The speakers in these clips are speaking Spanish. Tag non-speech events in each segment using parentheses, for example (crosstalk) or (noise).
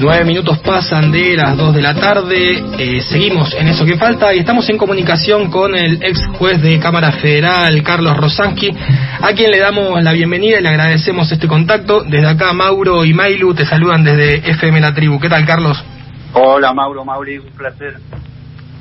9 minutos pasan de las 2 de la tarde, eh, seguimos en eso que falta y estamos en comunicación con el ex juez de Cámara Federal, Carlos Rosansky, a quien le damos la bienvenida y le agradecemos este contacto. Desde acá, Mauro y Mailu te saludan desde FM La Tribu. ¿Qué tal, Carlos? Hola, Mauro, Mauri, un placer.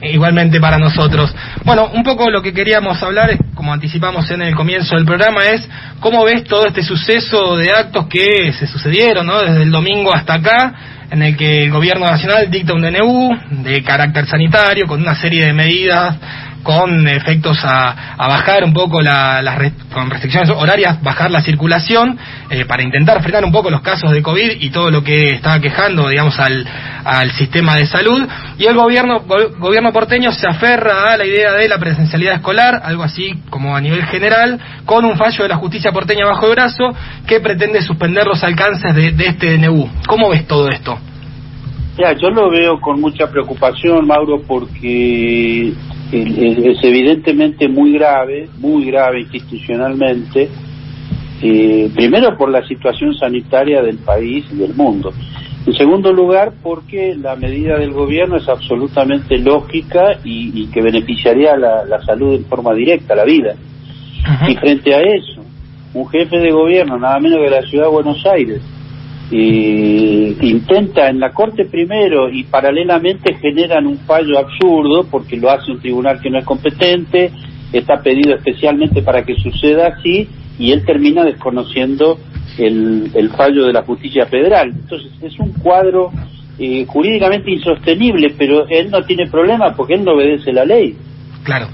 Igualmente para nosotros. Bueno, un poco lo que queríamos hablar, como anticipamos en el comienzo del programa, es cómo ves todo este suceso de actos que se sucedieron, ¿no? Desde el domingo hasta acá, en el que el gobierno nacional dicta un DNU de carácter sanitario con una serie de medidas con efectos a, bajar un poco la, las con restricciones horarias, bajar la circulación eh, para intentar frenar un poco los casos de COVID y todo lo que estaba quejando, digamos, al, al sistema de salud. Y el gobierno, gobierno porteño se aferra a la idea de la presencialidad escolar, algo así como a nivel general, con un fallo de la justicia porteña bajo el brazo que pretende suspender los alcances de, de este DNU. ¿Cómo ves todo esto? Ya, yo lo veo con mucha preocupación, Mauro, porque es evidentemente muy grave, muy grave institucionalmente, eh, primero por la situación sanitaria del país y del mundo. En segundo lugar, porque la medida del gobierno es absolutamente lógica y, que beneficiaría la, la, salud en forma directa, la vida. Y frente a eso, un jefe de gobierno, nada menos que la ciudad de Buenos Aires, eh, intenta en la Corte primero y paralelamente generan un fallo absurdo porque lo hace un tribunal que no es competente, está pedido especialmente para que suceda así y él termina desconociendo el, fallo de la justicia federal. Entonces es un cuadro eh, jurídicamente insostenible, pero él no tiene problema porque él no obedece la ley. Claro.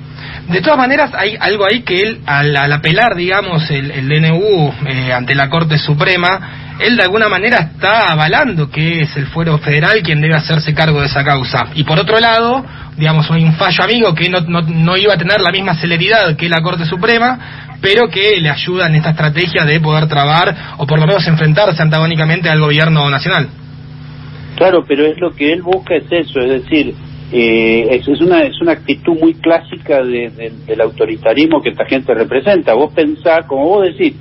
De todas maneras, hay algo ahí que él, al, apelar, digamos, el, el DNU eh, ante la Corte Suprema, él de alguna manera está avalando que es el fuero federal quien debe hacerse cargo de esa causa. Y por otro lado, digamos, hay un fallo amigo que no, no, no iba a tener la misma celeridad que la Corte Suprema, pero que le ayuda en esta estrategia de poder trabar o por lo menos enfrentarse antagónicamente al gobierno nacional. Claro, pero es lo que él busca es eso, es decir, eh, es, es, una es una actitud muy clásica del autoritarismo que esta gente representa. Vos pensás, como vos decís,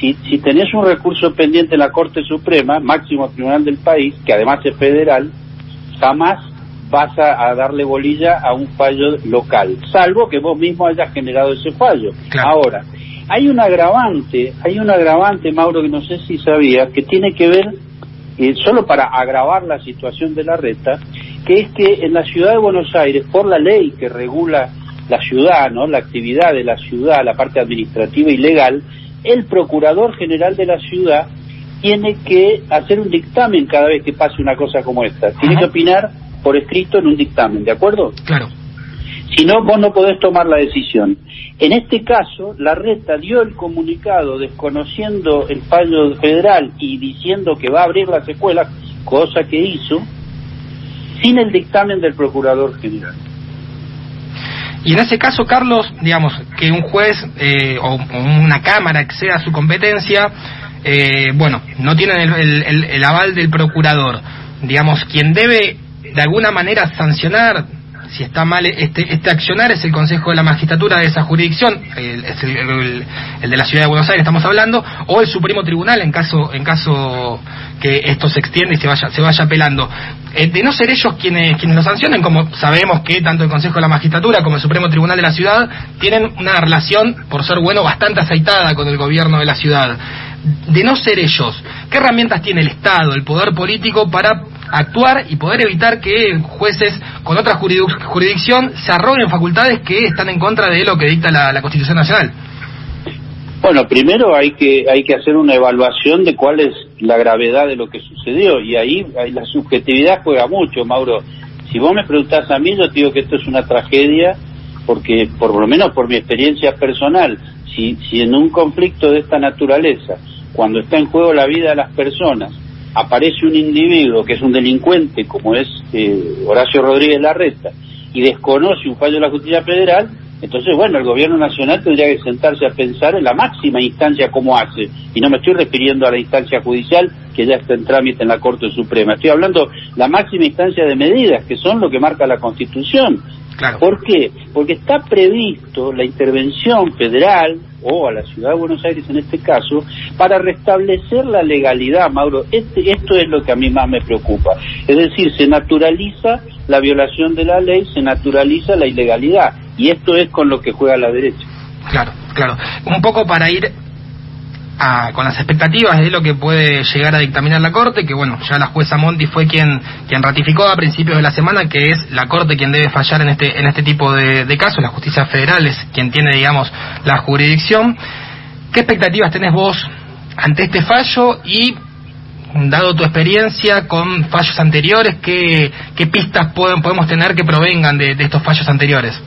si, si tenés un recurso pendiente en la Corte Suprema, máximo tribunal del país, que además es federal, jamás vas a, darle bolilla a un fallo local, salvo que vos mismo hayas generado ese fallo. Ahora, hay un agravante, hay un agravante, Mauro, que no sé si sabías, que tiene que ver, eh, solo para agravar la situación de la reta, que es que en la ciudad de Buenos Aires, por la ley que regula la ciudad, ¿no? la actividad de la ciudad, la parte administrativa y legal, el procurador general de la ciudad tiene que hacer un dictamen cada vez que pase una cosa como esta. Tiene que opinar por escrito en un dictamen, ¿de acuerdo? Claro. Si no, vos no podés tomar la decisión. En este caso, la reta dio el comunicado desconociendo el fallo federal y diciendo que va a abrir las escuelas, cosa que hizo, sin el dictamen del procurador general. Y en ese caso, Carlos, digamos, que un juez eh, o, una cámara exceda su competencia, eh, bueno, no tienen el, el, aval del procurador. Digamos, quien debe de alguna manera sancionar si está mal este, este accionar es el Consejo de la Magistratura de esa jurisdicción, el, el, de la Ciudad de Buenos Aires estamos hablando, o el Supremo Tribunal en caso en caso que esto se extienda y se vaya se vaya apelando. Eh, de no ser ellos quienes quienes lo sancionen, como sabemos que tanto el Consejo de la Magistratura como el Supremo Tribunal de la Ciudad tienen una relación, por ser bueno, bastante aceitada con el gobierno de la ciudad. De no ser ellos, ¿qué herramientas tiene el Estado, el poder político para actuar y poder evitar que jueces con otra jurisdicción se arroguen facultades que están en contra de lo que dicta la, Constitución Nacional. Bueno, primero hay que hay que hacer una evaluación de cuál es la gravedad de lo que sucedió y ahí, la subjetividad juega mucho, Mauro. Si vos me preguntás a mí, yo te digo que esto es una tragedia porque por lo menos por mi experiencia personal, si, si en un conflicto de esta naturaleza, cuando está en juego la vida de las personas, aparece un individuo que es un delincuente como es eh, Horacio Rodríguez Larreta y desconoce un fallo de la justicia federal, entonces, bueno, el gobierno nacional tendría que sentarse a pensar en la máxima instancia cómo hace. Y no me estoy refiriendo a la instancia judicial que ya está en trámite en la Corte Suprema. Estoy hablando la máxima instancia de medidas, que son lo que marca la Constitución. ¿Por qué? Porque está previsto la intervención federal o a la ciudad de Buenos Aires en este caso para restablecer la legalidad, Mauro. Este, esto es lo que a mí más me preocupa. Es decir, se naturaliza la violación de la ley, se naturaliza la ilegalidad y esto es con lo que juega la derecha. Claro, claro. Un poco para ir con las expectativas de lo que puede llegar a dictaminar la Corte, que bueno, ya la jueza Monti fue quien, quien ratificó a principios de la semana que es la Corte quien debe fallar en este, en este tipo de, casos, la justicia federal es quien tiene, digamos, la jurisdicción. ¿Qué expectativas tenés vos ante este fallo y dado tu experiencia con fallos anteriores, ¿qué, qué pistas podemos tener que provengan de estos fallos anteriores?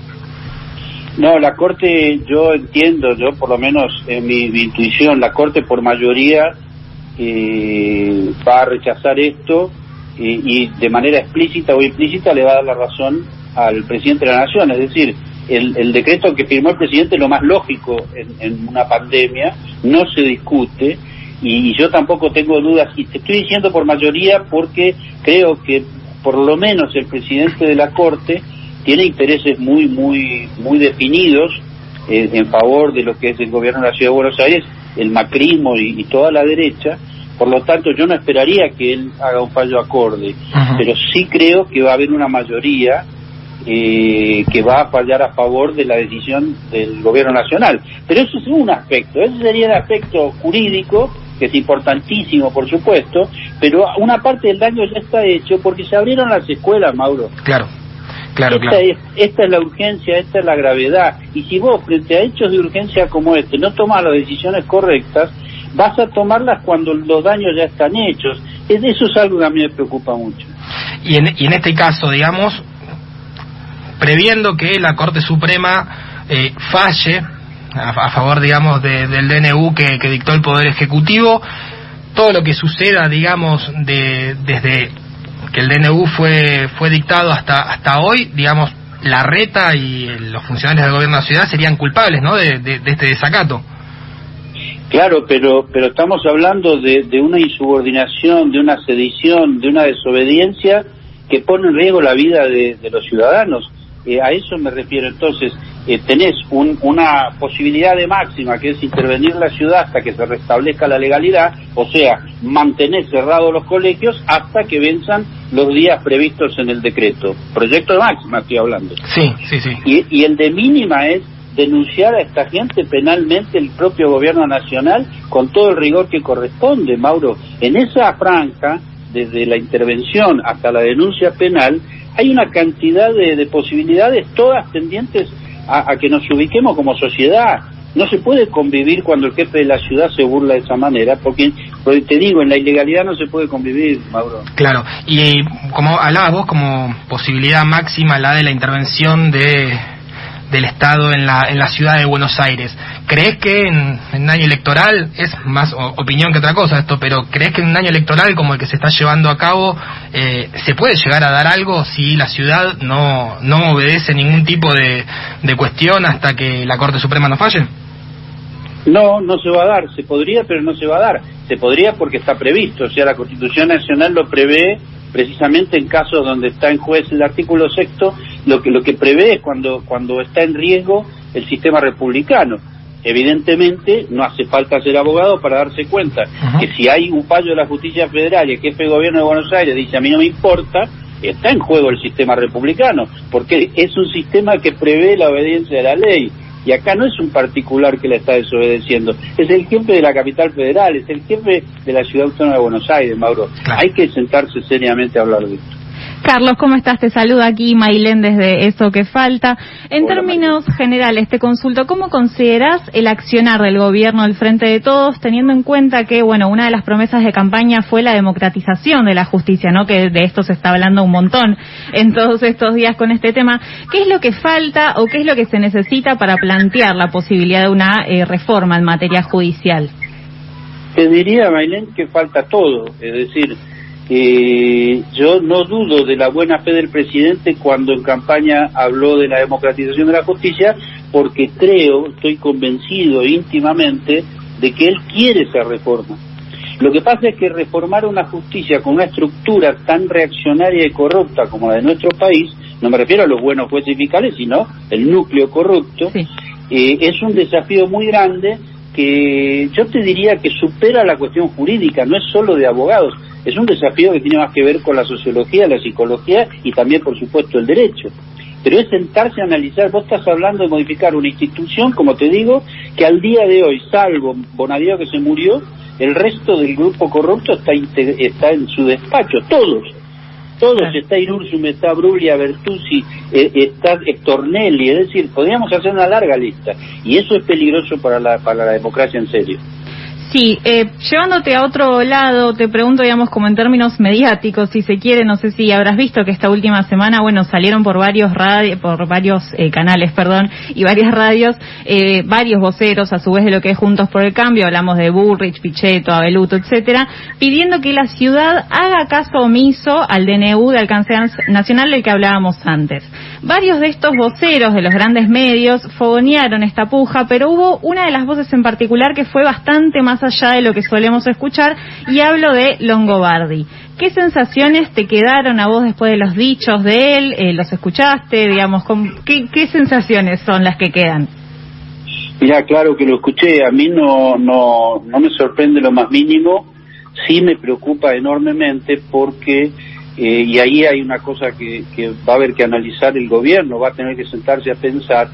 No, la Corte, yo entiendo, yo por lo menos en mi, intuición, la Corte por mayoría eh, va a rechazar esto y, de manera explícita o implícita le va a dar la razón al presidente de la Nación. Es decir, el, decreto que firmó el presidente es lo más lógico en, una pandemia, no se discute y, yo tampoco tengo dudas. Y te estoy diciendo por mayoría porque creo que por lo menos el presidente de la Corte tiene intereses muy, muy, muy definidos eh, en favor de lo que es el gobierno de la Ciudad de Buenos Aires, el macrismo y, toda la derecha. Por lo tanto, yo no esperaría que él haga un fallo acorde, pero sí creo que va a haber una mayoría eh, que va a fallar a favor de la decisión del gobierno nacional. Pero eso es un aspecto, ese sería el aspecto jurídico, que es importantísimo, por supuesto, pero una parte del daño ya está hecho porque se abrieron las escuelas, Mauro. Claro esta, Es, esta es la urgencia, esta es la gravedad. Y si vos, frente a hechos de urgencia como este, no tomas las decisiones correctas, vas a tomarlas cuando los daños ya están hechos. Eso es algo que a mí me preocupa mucho. Y en, y en este caso, digamos, previendo que la Corte Suprema eh, falle a, favor, digamos, del DNU que, que dictó el Poder Ejecutivo, todo lo que suceda, digamos, de, desde que el DNU fue, fue dictado hasta, hasta hoy, digamos, la reta y los funcionarios del gobierno de la ciudad serían culpables ¿no? de, este desacato. Claro, pero, pero estamos hablando de, de, una insubordinación, de una sedición, de una desobediencia que pone en riesgo la vida de, de los ciudadanos. Eh, a eso me refiero. Entonces, eh, tenés una posibilidad de máxima, que es intervenir la ciudad hasta que se restablezca la legalidad, o sea, mantener cerrados los colegios hasta que venzan los días previstos en el decreto. Proyecto de máxima estoy hablando. Sí, sí, sí. Y, y el de mínima es denunciar a esta gente penalmente el propio gobierno nacional con todo el rigor que corresponde, Mauro. En esa franja, desde la intervención hasta la denuncia penal, hay una cantidad de, posibilidades, todas tendientes a, que nos ubiquemos como sociedad. No se puede convivir cuando el jefe de la ciudad se burla de esa manera, porque, te digo, en la ilegalidad no se puede convivir, Mauro. Claro, y como hablabas vos, como posibilidad máxima la de la intervención de del Estado en la, en la ciudad de Buenos Aires. ¿Crees que en, un año electoral, es más opinión que otra cosa esto, pero crees que en un año electoral como el que se está llevando a cabo, eh, se puede llegar a dar algo si la ciudad no, no obedece ningún tipo de, de cuestión hasta que la Corte Suprema no falle? No, no se va a dar. Se podría, pero no se va a dar. Se podría porque está previsto. O sea, la Constitución Nacional lo prevé precisamente en casos donde está en juez el artículo sexto, lo que, lo que prevé es cuando, cuando está en riesgo el sistema republicano. Evidentemente, no hace falta ser abogado para darse cuenta que si hay un fallo de la justicia federal y el jefe de gobierno de Buenos Aires dice a mí no me importa, está en juego el sistema republicano, porque es un sistema que prevé la obediencia de la ley. Y acá no es un particular que la está desobedeciendo, es el jefe de la capital federal, es el jefe de la ciudad autónoma de Buenos Aires, Mauro. Hay que sentarse seriamente a hablar de esto. Carlos, ¿cómo estás? Te saluda aquí Mailén desde Eso que Falta. En términos generales, te consulto, ¿cómo consideras el accionar del gobierno al frente de todos, teniendo en cuenta que, bueno, una de las promesas de campaña fue la democratización de la justicia, ¿no? Que de esto se está hablando un montón en todos estos días con este tema. ¿Qué es lo que falta o qué es lo que se necesita para plantear la posibilidad de una eh, reforma en materia judicial? Te diría, Mailén, que falta todo, es decir, eh, yo no dudo de la buena fe del presidente cuando en campaña habló de la democratización de la justicia, porque creo, estoy convencido íntimamente de que él quiere esa reforma. Lo que pasa es que reformar una justicia con una estructura tan reaccionaria y corrupta como la de nuestro país, no me refiero a los buenos jueces fiscales, sino el núcleo corrupto, eh, es un desafío muy grande que yo te diría que supera la cuestión jurídica, no es solo de abogados, es un desafío que tiene más que ver con la sociología, la psicología y también, por supuesto, el derecho. Pero es sentarse a analizar, vos estás hablando de modificar una institución, como te digo, que al día de hoy, salvo Bonadío que se murió, el resto del grupo corrupto está, está en su despacho, todos. Todos, está Irursum, está Brulia, Bertuzzi, eh, está Héctor Nelly, es decir, podríamos hacer una larga lista. Y eso es peligroso para la, para la democracia en serio. Sí, eh, llevándote a otro lado, te pregunto, digamos, como en términos mediáticos, si se quiere, no sé si habrás visto que esta última semana, bueno, salieron por varios radio, por varios eh, canales, (laughs) perdón, y varias radios, eh, varios voceros, a su vez de lo que es Juntos por el Cambio, hablamos de Bullrich, Pichetto, Abeluto, etcétera, pidiendo que la ciudad haga caso omiso al DNU de alcance nacional del que hablábamos antes. Varios de estos voceros de los grandes medios fogonearon esta puja, pero hubo una de las voces en particular que fue bastante más allá de lo que solemos escuchar y hablo de Longobardi. ¿Qué sensaciones te quedaron a vos después de los dichos de él? Eh, ¿Los escuchaste? Digamos, ¿qué, ¿qué sensaciones son las que quedan? Mira, claro que lo escuché. A mí no, no, no me sorprende lo más mínimo. Sí me preocupa enormemente porque eh, y ahí hay una cosa que, va a haber que analizar el gobierno, va a tener que sentarse a pensar,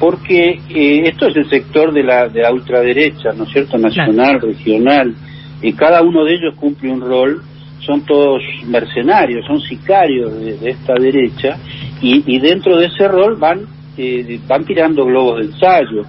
porque eh, esto es el sector de la, de ultraderecha, ¿no es cierto?, nacional, regional, y cada uno de ellos cumple un rol, son todos mercenarios, son sicarios de, esta derecha, y, dentro de ese rol van, eh, van tirando globos de ensayo.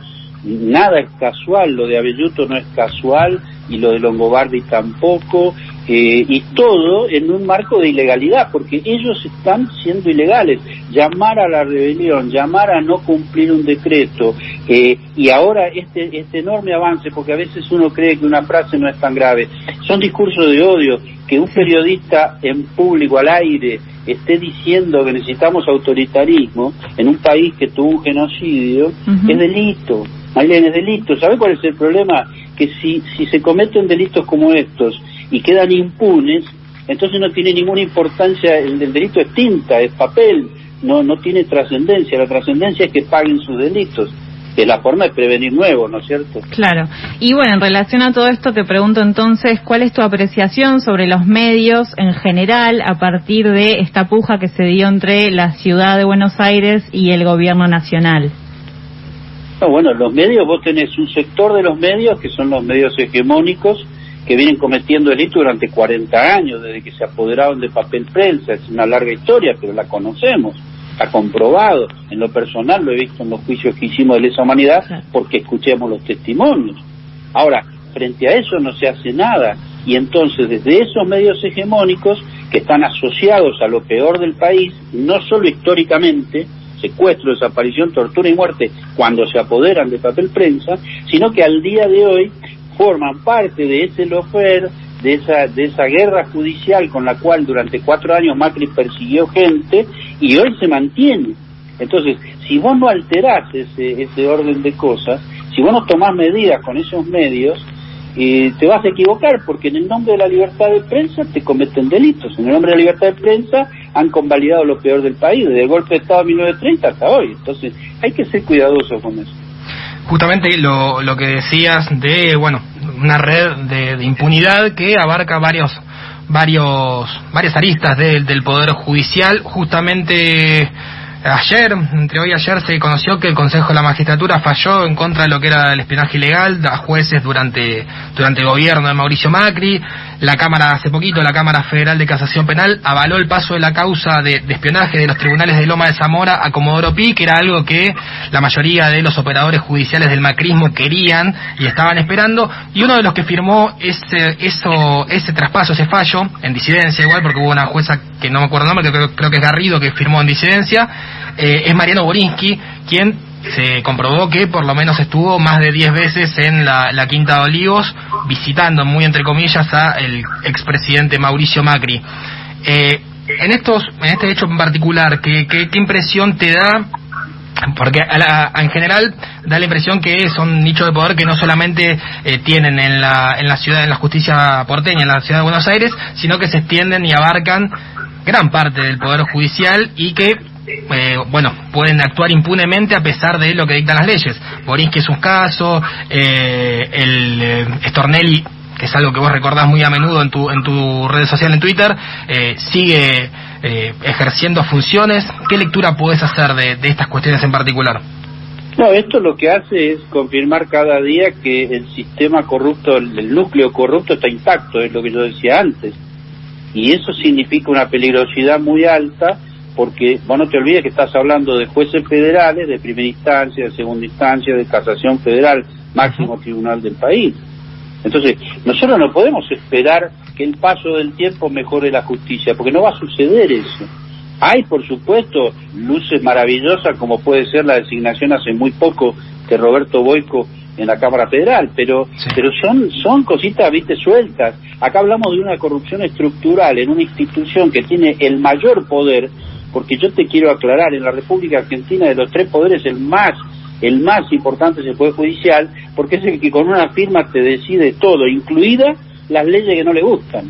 Nada es casual, lo de Abelluto no es casual, y lo de Longobardi tampoco, eh, y todo en un marco de ilegalidad, porque ellos están siendo ilegales. Llamar a la rebelión, llamar a no cumplir un decreto, eh, y ahora este, este enorme avance, porque a veces uno cree que una frase no es tan grave, son discursos de odio, que un periodista en público, al aire, esté diciendo que necesitamos autoritarismo en un país que tuvo un genocidio, es delito. Marlene, es delito. ¿Sabe cuál es el problema? Que si, si se cometen delitos como estos y quedan impunes, entonces no tiene ninguna importancia, el, delito es tinta, es papel, no, no tiene trascendencia, la trascendencia es que paguen sus delitos que la forma de prevenir nuevos, ¿no es cierto? Claro. Y bueno, en relación a todo esto, te pregunto entonces, ¿cuál es tu apreciación sobre los medios en general a partir de esta puja que se dio entre la ciudad de Buenos Aires y el gobierno nacional? bueno, los medios, vos tenés un sector de los medios que son los medios hegemónicos, que vienen cometiendo delitos durante 40 años, desde que se apoderaron de papel prensa. Es una larga historia, pero la conocemos, está comprobado. En lo personal lo he visto en los juicios que hicimos de lesa humanidad porque escuchamos los testimonios. Ahora, frente a eso no se hace nada. Y entonces, desde esos medios hegemónicos que están asociados a lo peor del país, no solo históricamente, secuestro, desaparición, tortura y muerte, cuando se apoderan de papel prensa, sino que al día de hoy forman parte de ese lofer, de esa, de esa guerra judicial con la cual durante cuatro años Macri persiguió gente y hoy se mantiene. Entonces, si vos no alterás ese, ese orden de cosas, si vos no tomás medidas con esos medios, eh, te vas a equivocar porque en el nombre de la libertad de prensa te cometen delitos. En el nombre de la libertad de prensa han convalidado lo peor del país, desde el golpe de Estado de 1930 hasta hoy. Entonces, hay que ser cuidadosos con eso justamente lo, lo que decías de, bueno, una red de, impunidad que abarca varios varios varias aristas del poder judicial. Justamente ayer entre hoy y ayer se conoció que el Consejo de la Magistratura falló en contra de lo que era el espionaje ilegal a jueces durante durante el gobierno de Mauricio Macri La Cámara, hace poquito, la Cámara Federal de Casación Penal avaló el paso de la causa de, espionaje de los tribunales de Loma de Zamora a Comodoro Pi, que era algo que la mayoría de los operadores judiciales del macrismo querían y estaban esperando. Y uno de los que firmó ese, eso, ese traspaso, ese fallo, en disidencia igual, porque hubo una jueza que no me acuerdo el nombre, que creo, que es Garrido, que firmó en disidencia, eh, es Mariano Borinsky, quien se comprobó que por lo menos estuvo más de 10 veces en la, Quinta de Olivos visitando, muy entre comillas, a el expresidente Mauricio Macri. Eh, en estos, en este hecho en particular, ¿qué, qué, impresión te da? Porque en general da la impresión que son nichos de poder que no solamente eh, tienen en la, en la ciudad, en la justicia porteña, en la ciudad de Buenos Aires, sino que se extienden y abarcan gran parte del poder judicial y que eh, bueno, pueden actuar impunemente a pesar de lo que dictan las leyes. que es un caso, eh, el eh, Stornelli, que es algo que vos recordás muy a menudo en tu, en tu red social, en Twitter, eh, sigue ejerciendo funciones. ¿Qué lectura puedes hacer de estas cuestiones en particular? No, esto lo que hace es confirmar cada día que el sistema corrupto, el núcleo corrupto está intacto, es lo que yo decía antes. Y eso significa una peligrosidad muy alta porque vos no te olvides que estás hablando de jueces federales, de primera instancia, de segunda instancia, de casación federal, máximo tribunal del país. Entonces, nosotros no podemos esperar que el paso del tiempo mejore la justicia, porque no va a suceder eso. Hay, por supuesto, luces maravillosas, como puede ser la designación hace muy poco de Roberto Boico en la Cámara Federal, pero pero son son cositas, viste, sueltas. Acá hablamos de una corrupción estructural en una institución que tiene el mayor poder porque yo te quiero aclarar, en la República Argentina de los tres poderes el más el más importante es el Poder Judicial, porque es el que con una firma te decide todo, incluidas las leyes que no le gustan.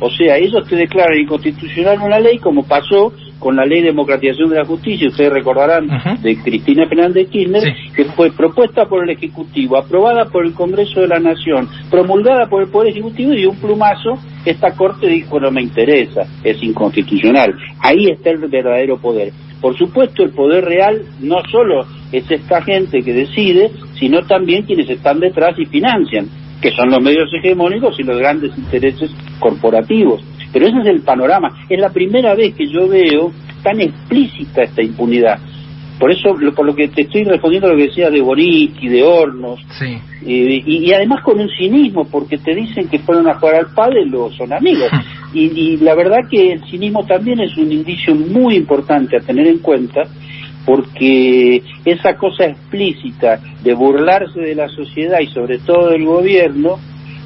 O sea, ellos te declaran inconstitucional una ley como pasó con la ley de democratización de la justicia, ustedes recordarán, de Cristina Fernández Kirchner, que fue propuesta por el Ejecutivo, aprobada por el Congreso de la Nación, promulgada por el Poder Ejecutivo y un plumazo, esta Corte dijo no me interesa, es inconstitucional. Ahí está el verdadero poder. Por supuesto, el poder real no solo es esta gente que decide, sino también quienes están detrás y financian, que son los medios hegemónicos y los grandes intereses corporativos. Pero ese es el panorama. Es la primera vez que yo veo tan explícita esta impunidad. Por eso, por lo que te estoy respondiendo a lo que decía de y de Hornos, sí. Eh, y, además con un cinismo, porque te dicen que fueron a jugar al padre o son amigos. (laughs) y, y la verdad que el cinismo también es un indicio muy importante a tener en cuenta, porque esa cosa explícita de burlarse de la sociedad y sobre todo del gobierno,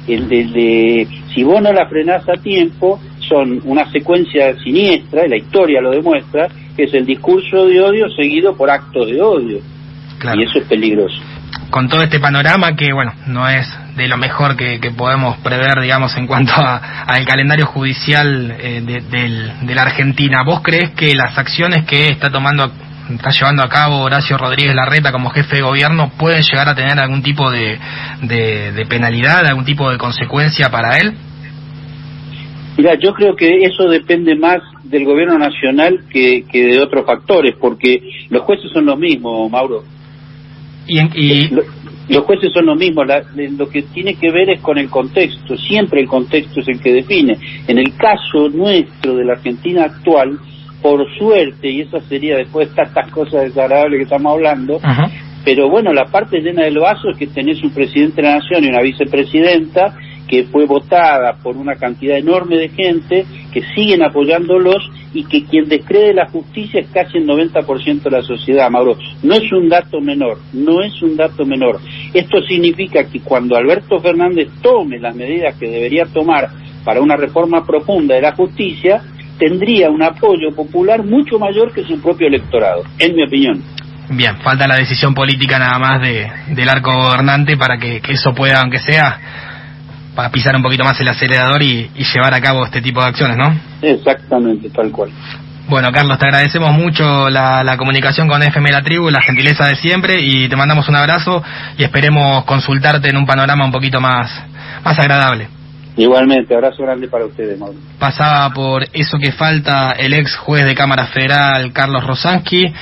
el de, si vos no la frenás a tiempo, son una secuencia siniestra, y la historia lo demuestra, que es el discurso de odio seguido por actos de odio. Y eso es peligroso. Con todo este panorama que, bueno, no es de lo mejor que, podemos prever, digamos, en cuanto al calendario judicial eh, de, de la Argentina, ¿vos crees que las acciones que está tomando está llevando a cabo Horacio Rodríguez Larreta como jefe de gobierno pueden llegar a tener algún tipo de, de penalidad, algún tipo de consecuencia para él? Mira, yo creo que eso depende más del gobierno nacional que, de otros factores, porque los jueces son los mismos, Mauro. Y, y... Los jueces son los mismos, lo que tiene que ver es con el contexto, siempre el contexto es el que define. En el caso nuestro de la Argentina actual, por suerte, y eso sería después de estas cosas desagradables que estamos hablando, pero bueno, la parte llena del vaso es que tenés un presidente de la Nación y una vicepresidenta que fue votada por una cantidad enorme de gente que siguen apoyándolos y que quien descree la justicia es casi el 90% de la sociedad, Mauro. No es un dato menor, no es un dato menor. Esto significa que cuando Alberto Fernández tome las medidas que debería tomar para una reforma profunda de la justicia, tendría un apoyo popular mucho mayor que su propio electorado, en mi opinión. Bien, falta la decisión política nada más de, del arco gobernante para que eso pueda, aunque sea para pisar un poquito más el acelerador y, llevar a cabo este tipo de acciones, ¿no? Exactamente, tal cual. Bueno, Carlos, te agradecemos mucho la, comunicación con FM La Tribu, la gentileza de siempre y te mandamos un abrazo y esperemos consultarte en un panorama un poquito más, más agradable. Igualmente, abrazo grande para ustedes, Mauro. Pasaba por eso que falta el ex juez de Cámara Federal, Carlos Rosansky.